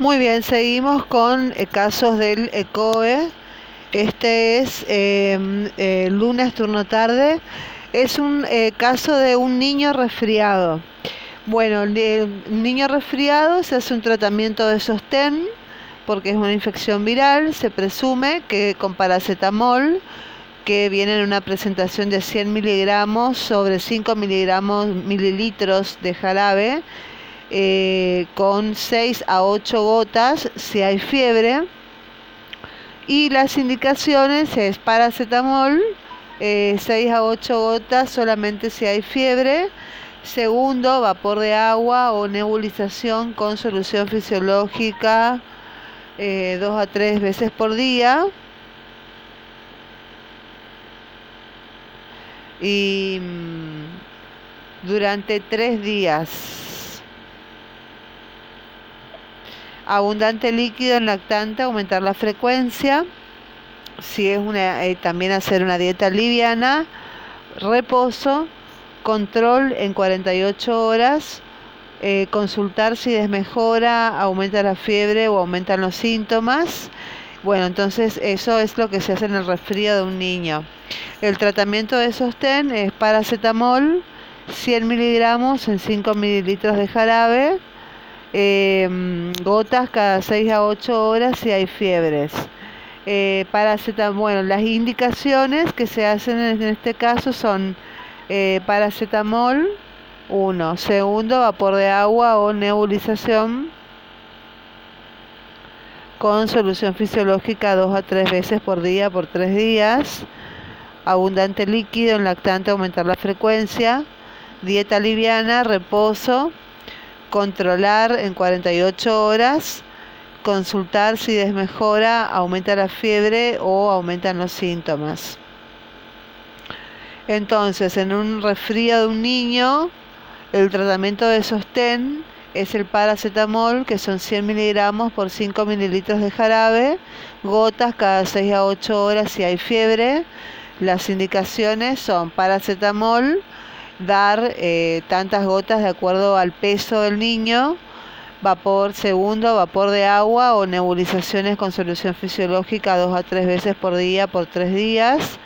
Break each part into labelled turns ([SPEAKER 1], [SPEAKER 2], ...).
[SPEAKER 1] Muy bien, seguimos con eh, casos del ECOE. Este es eh, lunes turno tarde. Es un eh, caso de un niño resfriado. Bueno, el niño resfriado se hace un tratamiento de sostén porque es una infección viral. Se presume que con paracetamol, que viene en una presentación de 100 miligramos sobre 5 miligramos mililitros de jarabe, eh, con 6 a 8 gotas si hay fiebre. Y las indicaciones es paracetamol, 6 eh, a 8 gotas solamente si hay fiebre. Segundo, vapor de agua o nebulización con solución fisiológica 2 eh, a 3 veces por día. Y mm, durante 3 días. Abundante líquido en lactante, aumentar la frecuencia. Si es una, eh, también hacer una dieta liviana, reposo, control en 48 horas, eh, consultar si desmejora, aumenta la fiebre o aumentan los síntomas. Bueno, entonces eso es lo que se hace en el resfrío de un niño. El tratamiento de sostén es paracetamol, 100 miligramos en 5 mililitros de jarabe Em, gotas cada 6 a 8 horas si hay fiebres. Eh, paracetamol, las indicaciones que se hacen en este caso son eh, paracetamol, uno, segundo, vapor de agua o nebulización con solución fisiológica dos a tres veces por día por tres días, abundante líquido en lactante, aumentar la frecuencia, dieta liviana, reposo, controlar en 48 horas, consultar si desmejora, aumenta la fiebre o aumentan los síntomas. Entonces, en un resfrío de un niño, el tratamiento de sostén es el paracetamol, que son 100 miligramos por 5 mililitros de jarabe, gotas cada 6 a 8 horas si hay fiebre. Las indicaciones son paracetamol, dar eh, tantas gotas de acuerdo al peso del niño, vapor segundo, vapor de agua o nebulizaciones con solución fisiológica dos a tres veces por día por tres días,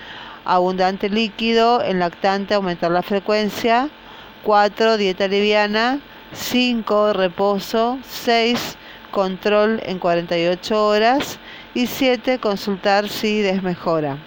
[SPEAKER 1] abundante líquido, en lactante aumentar la frecuencia, 4 dieta liviana, 5 reposo, 6 control en 48 horas y 7 consultar si desmejora.